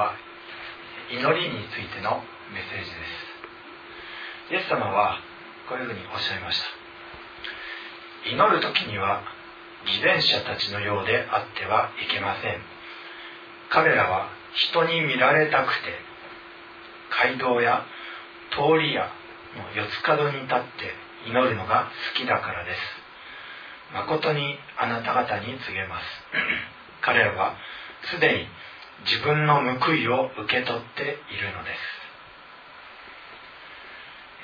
は祈りについてのメッセージです。イエス様はこういうふうにおっしゃいました。祈る時には偽善者たちのようであってはいけません。彼らは人に見られたくて街道や通りや四つ角に立って祈るのが好きだからです。誠にあなた方に告げます。彼らはすでに自分の報いを受け取っているのです、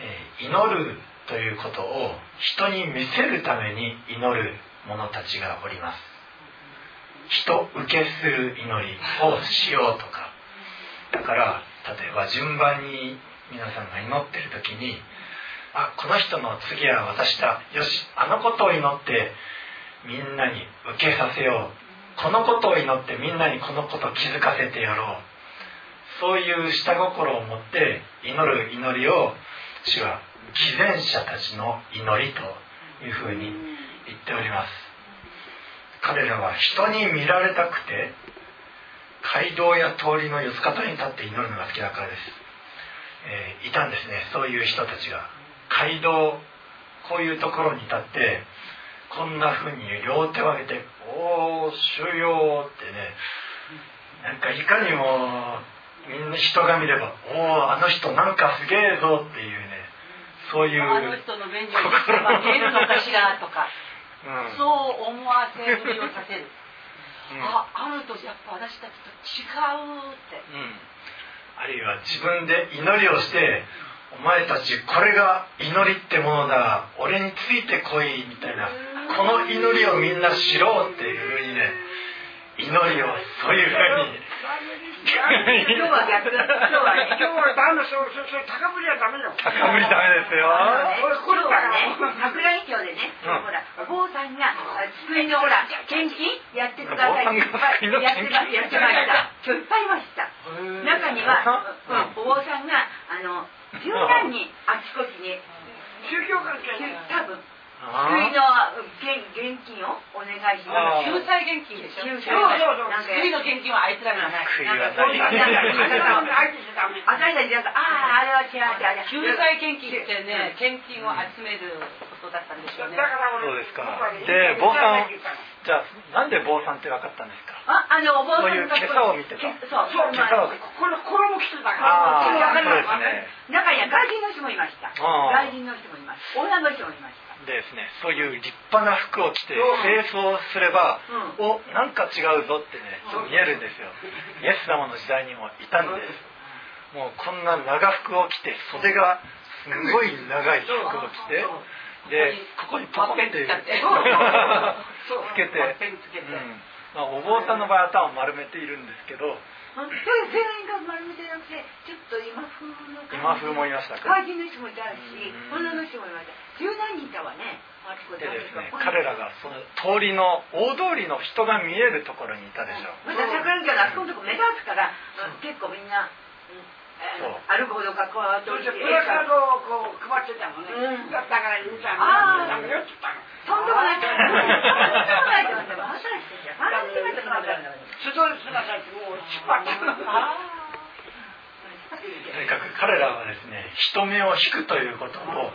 えー、祈るということを人に見せるために祈る者たちがおります。人受けする祈りをしようとか。だから例えば順番に皆さんが祈ってる時にあこの人の次は私だ。よしあのことを祈ってみんなに受けさせよう。このことを祈ってみんなにこのことを気づかせてやろう。そういう下心を持って祈る祈りを主は偽善者たちの祈りというふうに言っております。彼らは人に見られたくて街道や通りの四つ方に立って祈るのが好きだからです、えー、いたんですねそういう人たちが。街道こういうところに立ってこんなふうに両手を上げて「おお主よ」ってねなんかいかにもみんな人が見れば「おおあの人なんかすげえぞ」っていうねそういうあの人の便所に見えるのかしらとか、うん、そう思わせるようさせる、うん、ああるとやっぱ私たちと違うって、うん、あるいは自分で祈りをしてお前たちこれが祈りってものだ俺についてこいみたいなこの祈りをみんな知ろうっていうふうにね祈りをそういうふうに今日は逆だ。今日はね。今日はダメそう、そう、高ぶりはダメよ。高ぶりダメですよ。これはね、桜井町でね、ほら、お坊さんが、救いのほら、献金やってください。やってます、やってました。今日いっぱいいました。中には、お坊さんが、あの、十何人あちこちに、宗教関係多分。救いの現現金をお願いします。救済現金でしょ？救済救いの現金はあいつらがない。救いはない。あたりだああ、あれは違う違う。救済献金ってね、献金を集めることだったんでしょうね。そうですか。で、坊さん、じゃあ、なんで坊さんって分かったんですか？あ、あの、お坊さんそういう今朝を見てた。そう、そう、今朝を。これ、衣着てたから。ああ、そうですね。中には外人の人もいました。外人の人もいます。女の人もいました。ですねそういう立派な服を着て清掃すれば、うん、おなんか違うぞってね見えるんですよイエス様の時代にもいたんですもうこんな長服を着て袖がすごい長い服を着てでここにポコンって つけて、う。ん。まあ、お坊さんの場合頭を丸めているんですけど。全員が丸めてなくてちょっと今風の今風もいましたか？外人の人もいたし女の人もいました。十何人いたわねで。ですね彼らがその通りの大通りの人が見えるところにいたでしょう。また桜木からあそこのとこ目立つから、結構みんな歩くほどかこう通りプラカードをこう配ってたもん。ね、だから兄ちゃんああよっつったのとんでもないとんでもないと思ってまさにしてたストレスがさもう。引っ張ってとにかく彼らはですね人目を引くということを、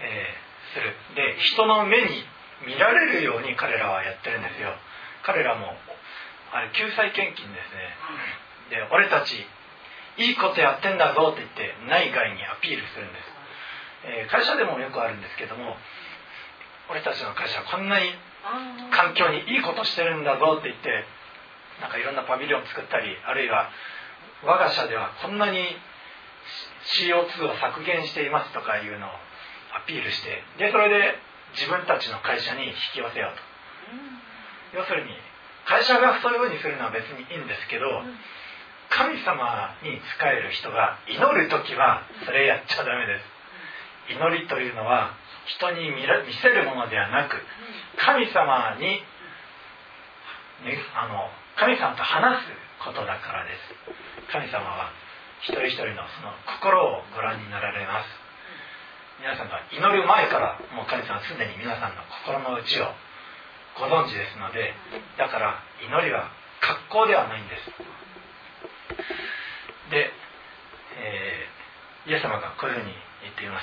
えー、する。で人の目に見られるように彼らはやってるんですよ。彼らもあれ救済献金ですね。で俺たちいいことやってんだぞって言って内外にアピールするんです、えー、会社でもよくあるんですけども俺たちの会社こんなに環境にいいことしてるんだぞって言ってなんかいろんなパビリオン作ったりあるいは我が社ではこんなに CO2 を削減していますとかいうのをアピールしてでそれで自分たちの会社に引き寄せようと、要するに会社がそういうふうにするのは別にいいんですけど、神様に仕える人が祈る時はそれやっちゃダメです。祈りというのは人に見せるものではなく神様に、ね、あの神様と話すことだからです。神様は一人一人のその心をご覧になられます。皆さんが祈る前からもう神様はすでに皆さんの心の内をご存知ですのでだから祈りは格好ではないんですで、えー、イエス様がこういうふうに言っています。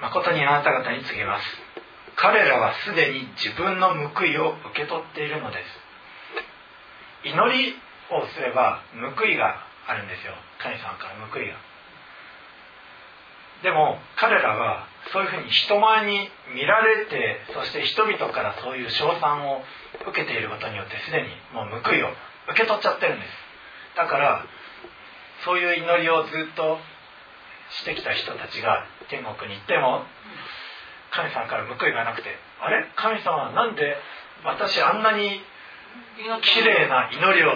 誠にあなた方に告げます。彼らはすでに自分の報いを受け取っているのです。祈りをすれば報いがあるんですよ。神様から報いが。でも彼らはそういうふうに人前に見られてそして人々からそういう称賛を受けていることによってすでにもう報いを受け取っちゃってるんです。だからそういう祈りをずっとしてきた人たちが天国に行っても神様から報いがなくてあれ？神様はなんで私あんなに綺麗な祈りを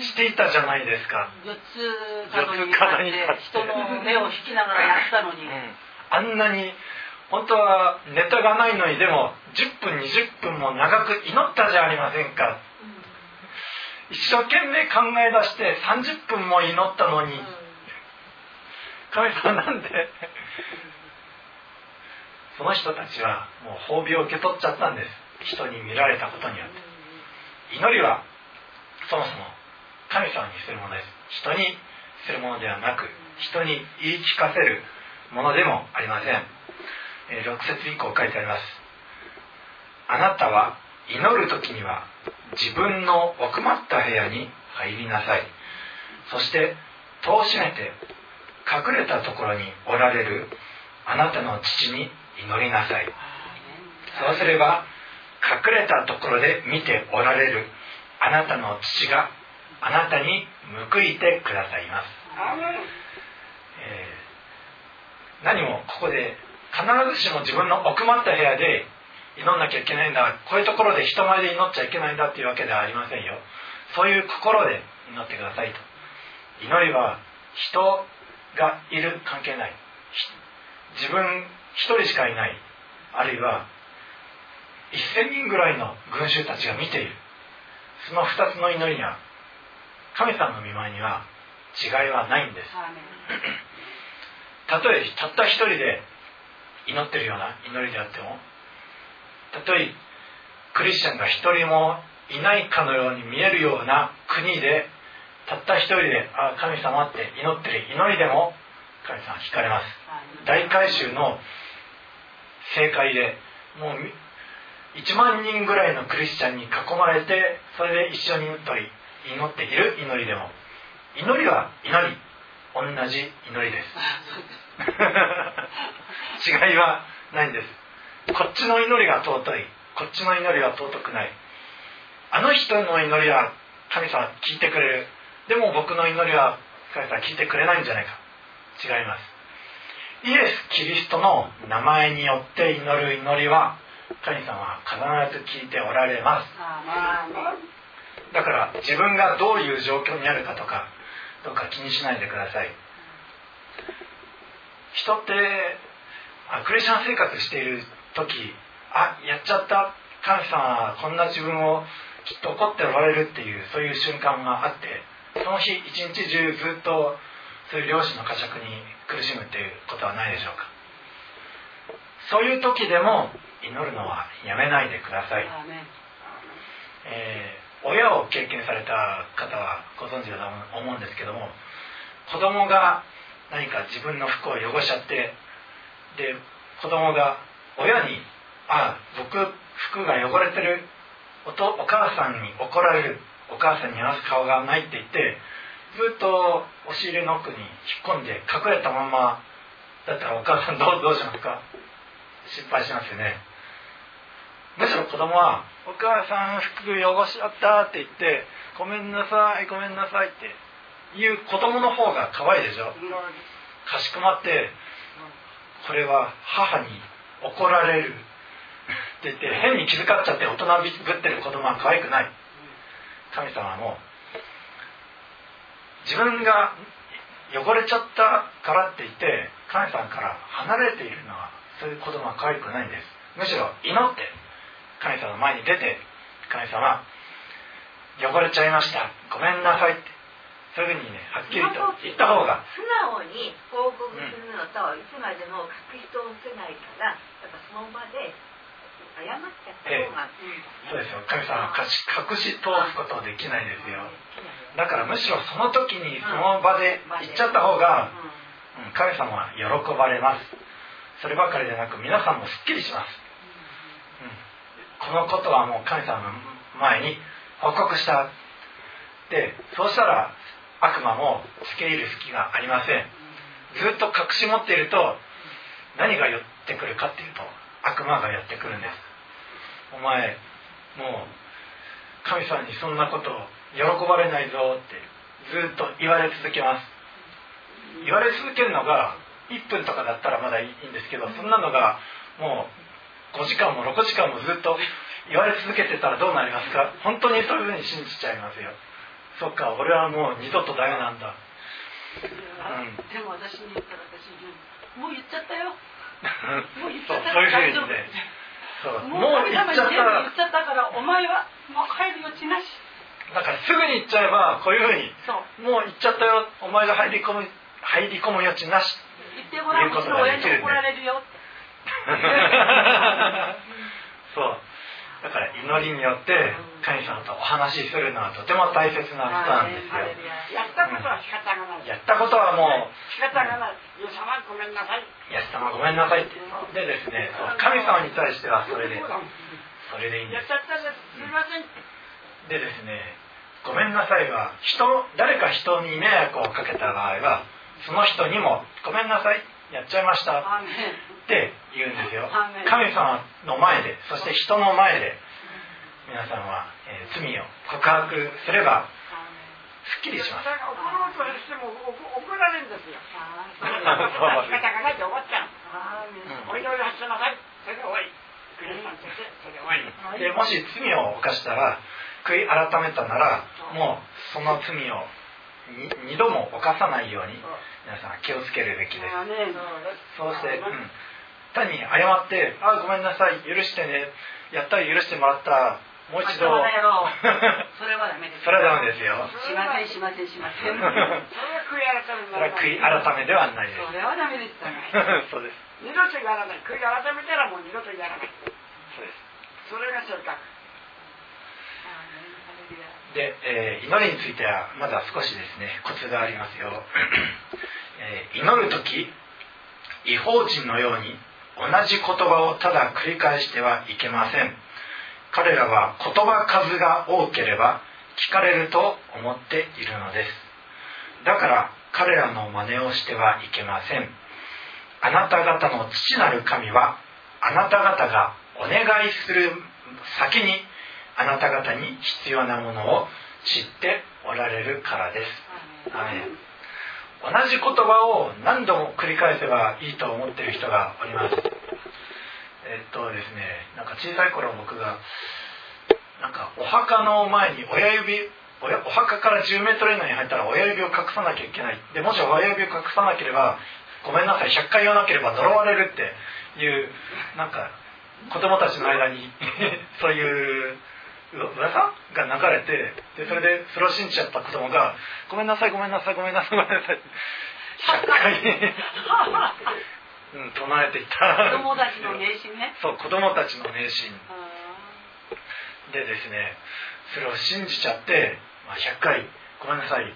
していたじゃないですか。四つ角に立って人の目を引きながらやったのに、うん、あんなに本当はネタがないのにでも10分20分も長く祈ったじゃありませんか、うん、一生懸命考え出して30分も祈ったのに、うん、神様なんで。その人たちはもう褒美を受け取っちゃったんです。人に見られたことによって。祈りはそもそも神様にするものです。人にするものではなく人に言い聞かせるものでもありません、え6節以降書いてあります。あなたは祈る時には自分の奥まった部屋に入りなさい。そして戸を閉めて隠れたところにおられるあなたの父に祈りなさい。そうすれば隠れたところで見ておられるあなたの父があなたに報いてくださいます、えー、何もここで必ずしも自分の奥まった部屋で祈んなきゃいけないんだ。こういうところで人前で祈っちゃいけないんだっていうわけではありませんよ。そういう心で祈ってくださいと。祈りは人がいる関係ない。自分一人しかいない。あるいは1000人ぐらいの群衆たちが見ている。その2つの祈りには神様の見舞いには違いはないんです。たとえたった一人で祈ってるような祈りであってもたとえクリスチャンが一人もいないかのように見えるような国でたった一人で「あ神様」って祈ってる祈りでも神様聞かれます。大改宗の正解でもう1万人ぐらいのクリスチャンに囲まれてそれで一緒に祈ったり祈っている祈りでも。祈りは祈り。同じ祈りです。違いはないんですこっちの祈りが尊い。こっちの祈りは尊くない。あの人の祈りは神様聞いてくれる。でも僕の祈りは神様聞いてくれないんじゃないか。違います。イエス・キリストの名前によって祈る祈りは神様は必ず聞いておられます。だから自分がどういう状況にあるかとかどうか気にしないでください。人ってあクリスチャン生活している時あやっちゃった。神様はこんな自分をきっと怒っておられるっていうそういう瞬間があってその日一日中ずっとそういう漁師の呵責に苦しむっていうことはないでしょうか。そういう時でも祈るのはやめないでください、えー親を経験された方はご存知だと思うんですけども子供が何か自分の服を汚しちゃってで子供が親に「あ僕服が汚れてるおとお母さんに怒られる。お母さんに話す顔がない」って言ってずっと押し入れの奥に引っ込んで隠れたままだったらお母さんどうどうしますか？心配しますよね。むしろ子供は「お母さん服汚しちゃった」って言って「ごめんなさいごめんなさい」って言う子供の方が可愛いでしょ？かしこまってこれは母に怒られる。って言って変に気遣っちゃって大人びってる子供は可愛くない。神様も自分が汚れちゃったからって言って神様から離れているのはそういう子供は可愛くないんです。むしろ祈って神様の前に出て神様汚れちゃいました。ごめんなさいって。そういうふうにねはっきりと言った方が。素直に報告するのと、うん、いつまでも隠し通せないからやっぱその場でええ、そうですよ。神様は隠し通すことはできないですよ。だからむしろその時にその場で行っちゃった方が、うん、神様は喜ばれます。そればかりでなく皆さんもすっきりします、うん、このことはもう神様の前に報告した。でそうしたら悪魔も付け入る隙がありません。ずっと隠し持っていると何が寄ってくるかっていうと悪魔がやってくるんです。お前もう神様にそんなことを喜ばれないぞってずっと言われ続けます。言われ続けるのが1分とかだったらまだいいんですけどそんなのがもう5時間も6時間もずっと言われ続けてたらどうなりますか？本当にそういうふうに信じちゃいますよ。そっか俺はもう二度とダメなんだ、うん、でも私に言ったら私もう言っちゃったよ。もう言っちゃった。そういうふうにね。そう。もう言っちゃった言っちゃったからお前はもう帰る余地なし。だからすぐに言っちゃえばこういうふうにもう言っちゃったよ。お前が入り込む入り込む余地なし。言ってごらん。うちの親に怒られるよ。そうだから祈りによって神様とお話しするのはとても大切なことなんですよ。やったことは仕方がない。やったことはもう仕方がない。イエス様ごめんなさい。イエス様ごめんなさいって。でですね、神様に対してはそれで、それでいいんです。やっちゃったです。すみません。でですね、ごめんなさいは人誰か人に迷惑をかけた場合はその人にもごめんなさいやっちゃいましたって言うんですよ。神様の前でそして人の前で皆さんは、えー、罪を告白すればすっきりします。怒ろうとしても怒られるんですよ。仕方がないと思っちゃう。お祈り発しなさい。それで終わり。でもし罪を犯したら悔い改めたならもうその罪を二度も犯さないように皆さん気をつけるべきです。そうして、うん、単に謝って「あごめんなさい許してねやったら許してもらったもう一度。それはダメですそれはダメですよ。しませんしませんしません。それは悔い改めではないです。それはダメですそうです。二度とやらない。悔い改めたらもう二度とやらない。そうです。それが正確で、えー、祈りについてはまだ少しですねコツがありますよ、えー、祈る時違法人のように同じ言葉をただ繰り返してはいけません。彼らは言葉数が多ければ聞かれると思っているのです。だから彼らの真似をしてはいけません。あなた方の父なる神はあなた方がお願いする先にあなた方に必要なものを知っておられるからです。同じ言葉を何度も繰り返せばいいと思っている人がおります。えっとですね、なんか小さい頃僕がなんかお墓の前に親指お墓から10メートル以内に入ったら親指を隠さなきゃいけないでもし親指を隠さなければごめんなさい100回言わなければ呪われるっていうなんか子供たちの間に そういう噂が流れてでそれでそれを信じちゃった子供が「ごめんなさいごめんなさいごめんなさいごめんなさい」100回うん、唱えていた。子供たちの迷信ね。そう子供たちの迷信。でですねそれを信じちゃって、まあ、100回ごめんなさい。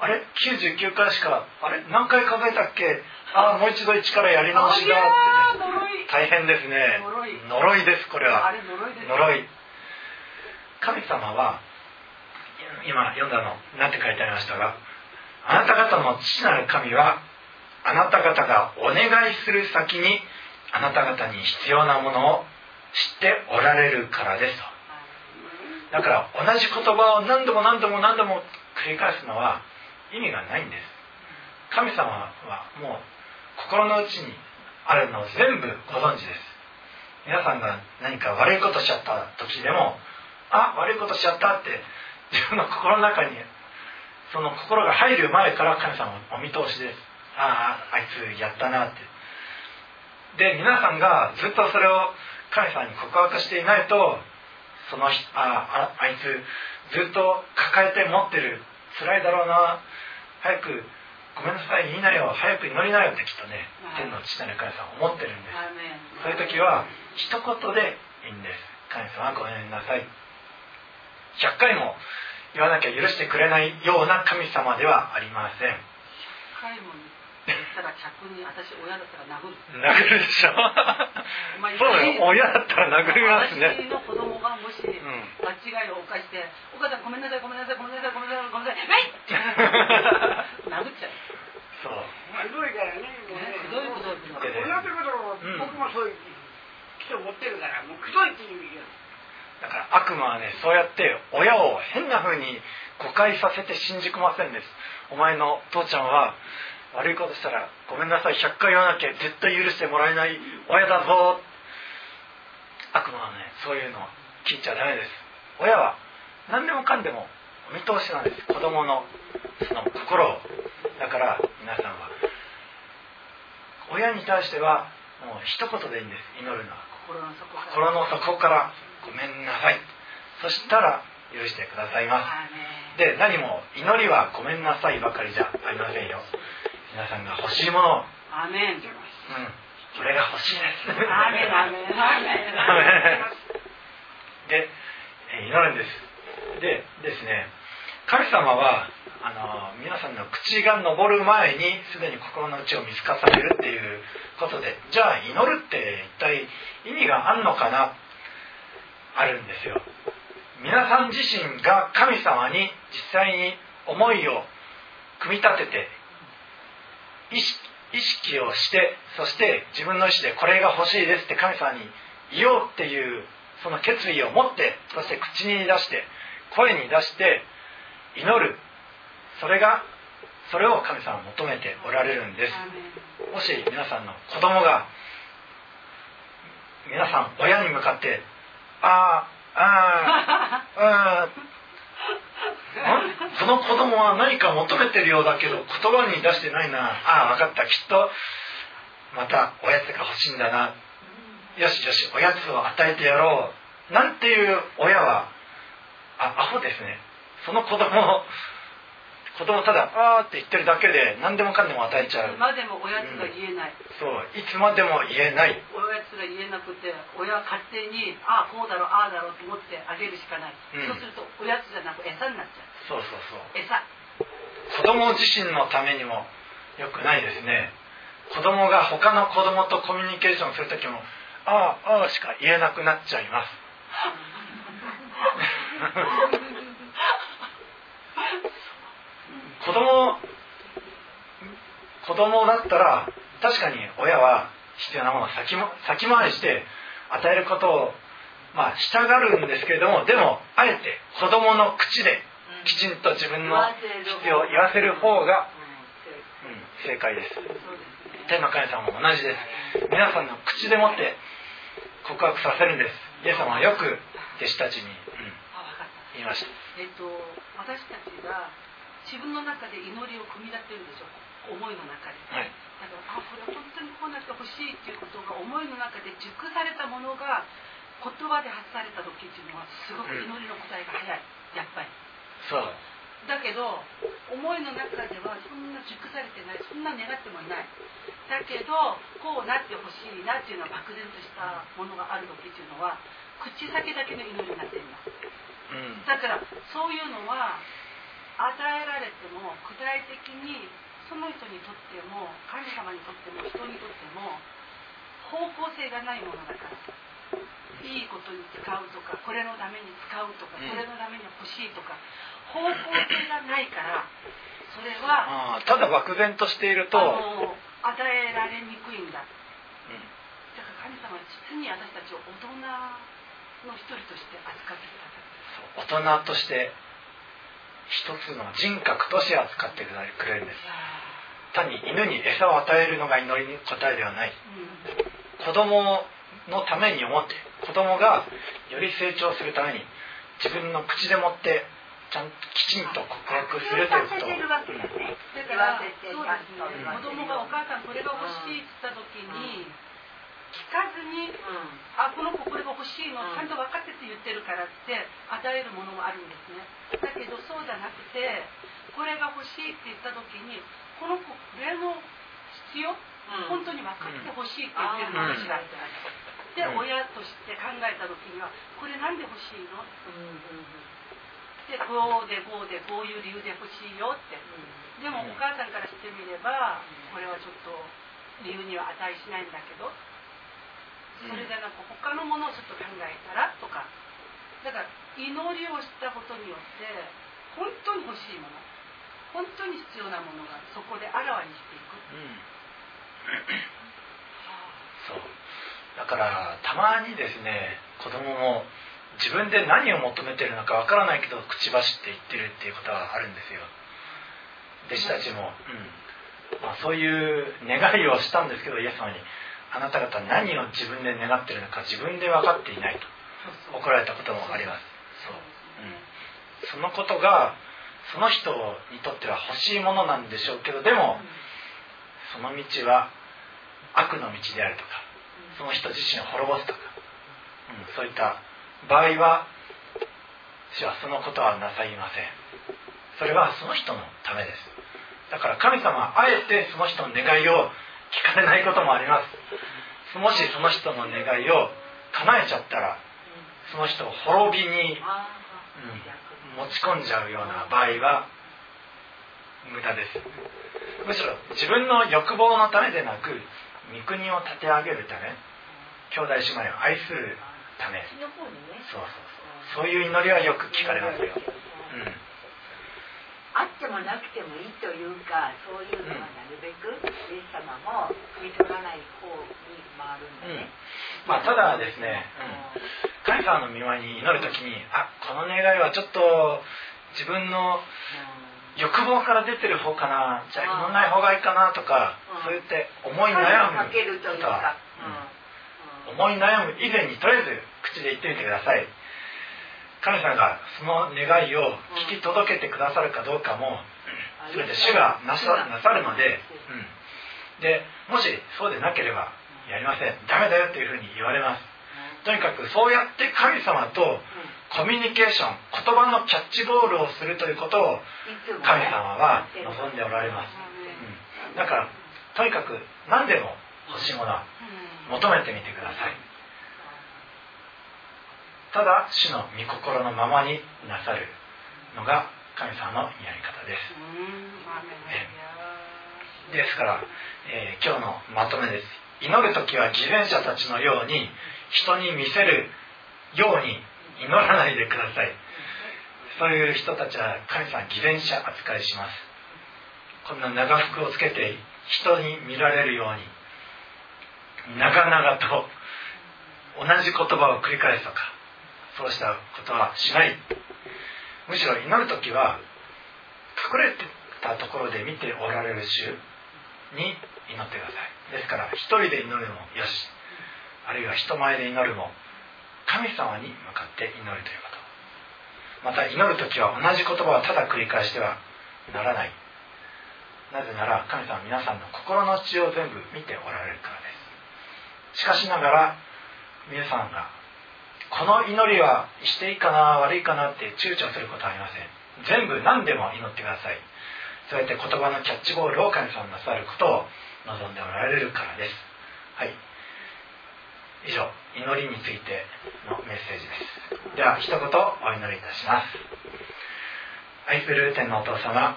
あれ？99回しかあれ？何回数えたっけ？ああもう一度一からやり直しだってね。大変ですね。呪い。ですこれは。呪い神様は今読んだの何て書いてありましたがあなた方の父なる神はあなた方がお願いする先にあなた方に必要なものを知っておられるからですと。だから同じ言葉を何度も何度も何度も繰り返すのは意味がないんです。神様はもう心の内にあるのを全部ご存知です。皆さんが何か悪いことしちゃった時でもあ悪いことしちゃったって。自分の心の中にその心が入る前から神様お見通しですあああいつやったなって。で皆さんがずっとそれを神様に告白していないとそのあああいつずっと抱えて持ってる辛いだろうな。早くごめんなさい言いなよ早く祈りなよってきっとね天の父なる神様思ってるんです。そういう時は一言でいいんです。神様ごめんなさい100回も言わなきゃ許してくれないような神様ではありません。100回も言ったら客に私親だったら殴る。殴るでしょ。そうだよ。親だったら殴りますね。私の子供がもし間違いを犯して「お母さんごめんなさいごめんなさいごめんなさいごめんなさいごめんなさいはい!」殴っちゃう。そう。ひどいからねひどいこと親ってことを僕もそういう人持ってるからもうくどいっていう意味だから悪魔はねそうやって親を変な風に誤解させて信じ込ませるんです。お前の父ちゃんは悪いことしたらごめんなさい100回言わなきゃ絶対許してもらえない親だぞ。悪魔はねそういうの聞いちゃダメです。親は何でもかんでもお見通しなんです。子供のその心を。だから皆さんは親に対してはもう一言でいいんです。祈るのは。心の底からごめんなさい。そしたら許してくださいます。で何も祈りはごめんなさいばかりじゃありませんよ。皆さんが欲しいものを。アメン。うん。それが欲しいです。アメンアメンアメン。で祈るんです。でですね神様はあの皆さんの口が昇る前にすでに心の内を見透かされるっていうことでじゃあ祈るって一体意味があるのかな？あるんですよ。皆さん自身が神様に実際に思いを組み立てて意識をしてそして自分の意思でこれが欲しいですって神様に言おうっていうその決意を持ってそして口に出して声に出して祈る。それがそれを神様は求めておられるんです。もし皆さんの子供が皆さん親に向かってああああその子供は何か求めてるようだけど言葉に出してないなああ分かったきっとまたおやつが欲しいん。だなよしよしおやつを与えてやろうなん。ていう親はあアホですねその子供を子供ただ「あー」って言ってるだけで何でもかんでも与えちゃう。いつまでもおやつが言えない、うん、そう。いつまでも言えない。おやつが言えなくて親は勝手にああこうだろうああだろうと思ってあげるしかない、うん、そうするとおやつじゃなく餌になっちゃう。そうそうそう。餌。子供自身のためにもよくないですね。子供が他の子供とコミュニケーションする時も「ああああ」しか言えなくなっちゃいます 子供子供だったら確かに親は必要なものを先も先回りして与えることをまあしたがるんですけれどもでもあえて子供の口できちんと自分の必要を言わせる方が、うん、正解。です。天の神様も同じです。皆さんの口でもって告白させるんです。イエス様はよく弟子たちに、うん、言いました。えっと私たちが自分の中で祈りを組み立てるでしょ思いの中で、はい、だからあこれ本当にこうなってほしいっていうことが思いの中で熟されたものが言葉で発された時っていうのはすごく祈りの答えが早い。やっぱり。そう。だけど思いの中ではそんな熟されてない。そんな願ってもいない。だけどこうなってほしいなっていうのは漠然としたものがある時っていうのは口先だけの祈りになっています、うん、だからそういうのは与えられても具体的にその人にとっても神様にとっても人にとっても方向性がないものだから。いいことに使うとかこれのために使うとかこれのために欲しいとか方向性がないからそれはただ漠然としていると与えられにくいんだ、うん、だから神様は実に私たちを大人の一人として扱ってくださる。大人として一つの人格として扱ってくれるんです。単に犬に餌を与えるのが祈りに答えではない、子供のために思って子供がより成長するために自分の口でもってちゃんときちんと告白するということを、うん、だからそうですね。子供がお母さんこれが欲しいって言った時に、聞かずに、うん、あこの子これが欲しいの、ちゃんと分かってて言ってるからって与えるものもあるんですね。だけどそうじゃなくてこれが欲しいって言った時にこの子これの必要、うん、本当に分かってほしいって言ってるのかしら、うん、で、親として考えた時にはこれなんで欲しいの、でこうでこうでこういう理由で欲しいよって、でもお母さんからしてみればこれはちょっと理由には値しないんだけどそれでなんか他のものをちょっと考えたらとか。だから祈りをしたことによって本当に欲しいもの本当に必要なものがそこであらわにしていく、うん、そう。だからたまにですね子供も自分で何を求めてるのかわからないけど口走って言ってるっていうことはあるんですよ。弟子たちも、うん。まあ、そういう願いをしたんですけどイエス様に。あなた方何を自分で願ってるのか自分で分かっていないと怒られたこともあります。そう、うん、そのことがその人にとっては欲しいものなんでしょうけどでもその道は悪の道であるとかその人自身を滅ぼすとか、うん、そういった場合は主はそのことはなさいません。それはその人のためです。だから神様はあえてその人の願いを聞かれないこともあります。もしその人の願いを叶えちゃったらその人を滅びに、うん、持ち込んじゃうような場合は無駄です。むしろ自分の欲望のためでなく御国を立て上げるため兄弟姉妹を愛するため。そうそうそうそういう祈りはよく聞かれますよ、うん、あってもなくてもいいというかそういうのはなるべくイエス様も汲み取らない方に回るんだね、うん、まあただですね、うん、神様の御前に祈る時にあこの願いはちょっと自分の欲望から出てる方かなじゃあ祈らない方がいいかなとか、そう言って思い悩むことは、思い悩む以前にとりあえず口で言ってみてください神様がその願いを聞き届けてくださるかどうかも全て主がなさなさるので、うん、でもしそうでなければやりません。ダメだよというふうに言われます。とにかくそうやって神様とコミュニケーション言葉のキャッチボールをするということを神様は望んでおられます、うん、だからとにかく何でも欲しいものは求めてみてくださいただ主の御心のままになさるのが神様のやり方です、ですから、えー、今日のまとめです。祈る時は偽善者たちのように人に見せるように祈らないでください。そういう人たちは神様偽善者扱いします。こんな長服をつけて人に見られるように長々と同じ言葉を繰り返すとかそうしたことはしない。むしろ祈る時は隠れてたところで見ておられる主に祈ってください。ですから一人で祈るもよしあるいは人前で祈るも神様に向かって祈るということ。また祈る時は同じ言葉をただ繰り返してはならない。なぜなら神様は皆さんの心の血を全部見ておられるからです。しかしながら皆さんがこの祈りはしていいかな悪いかなって躊躇することはありません。全部何でも祈ってください。そうやって言葉のキャッチボールを神様なさることを望んでおられるからです。はい。以上祈りについてのメッセージです。では一言お祈りいたします。愛する天のお父様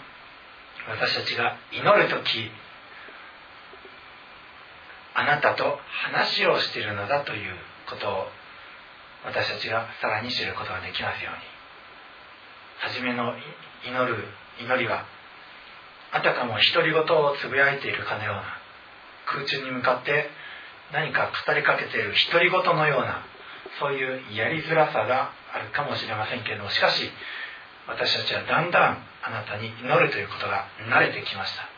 私たちが祈る時あなたと話をしているのだということを私たちがさらに知ることができますように。初めの祈る祈りはあたかも独り言をつぶやいているかのような空中に向かって何か語りかけている独り言のようなそういうやりづらさがあるかもしれませんけれどもしかし私たちはだんだんあなたに祈るということが慣れてきました。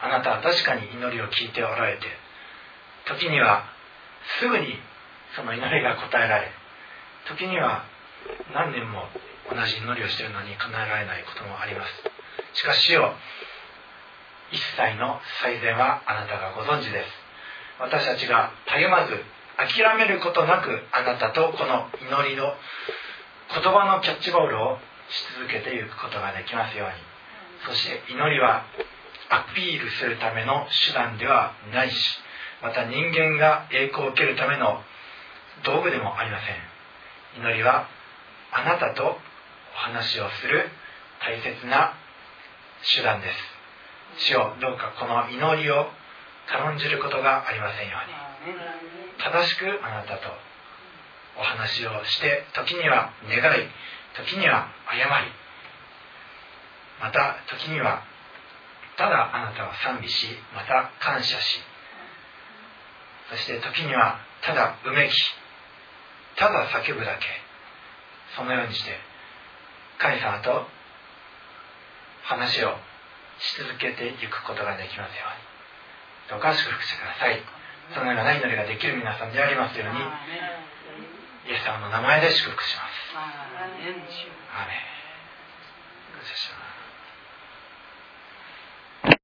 あなたは確かに祈りを聞いておられて時にはすぐにその祈りが答えられ時には何年も同じ祈りをしているのに叶えられないこともあります。しかしよ一切の最善はあなたがご存知です。私たちがたゆまず諦めることなくあなたとこの祈りの言葉のキャッチボールをし続けていくことができますように。そして祈りはアピールするための手段ではないしまた人間が栄光を受けるための道具でもありません。祈りはあなたとお話をする大切な手段です。主よどうかこの祈りを軽んじることがありませんように。正しくあなたとお話をして時には願い時には謝り。また時にはただあなたを賛美しまた感謝し。そして時にはただうめき。ただ叫ぶだけ。そのようにして神様と話をし続けていくことができますように。どうか祝福してください。そのような祈りができる皆さんでありますようにイエス様の名前で祝福します。アーメン。感謝します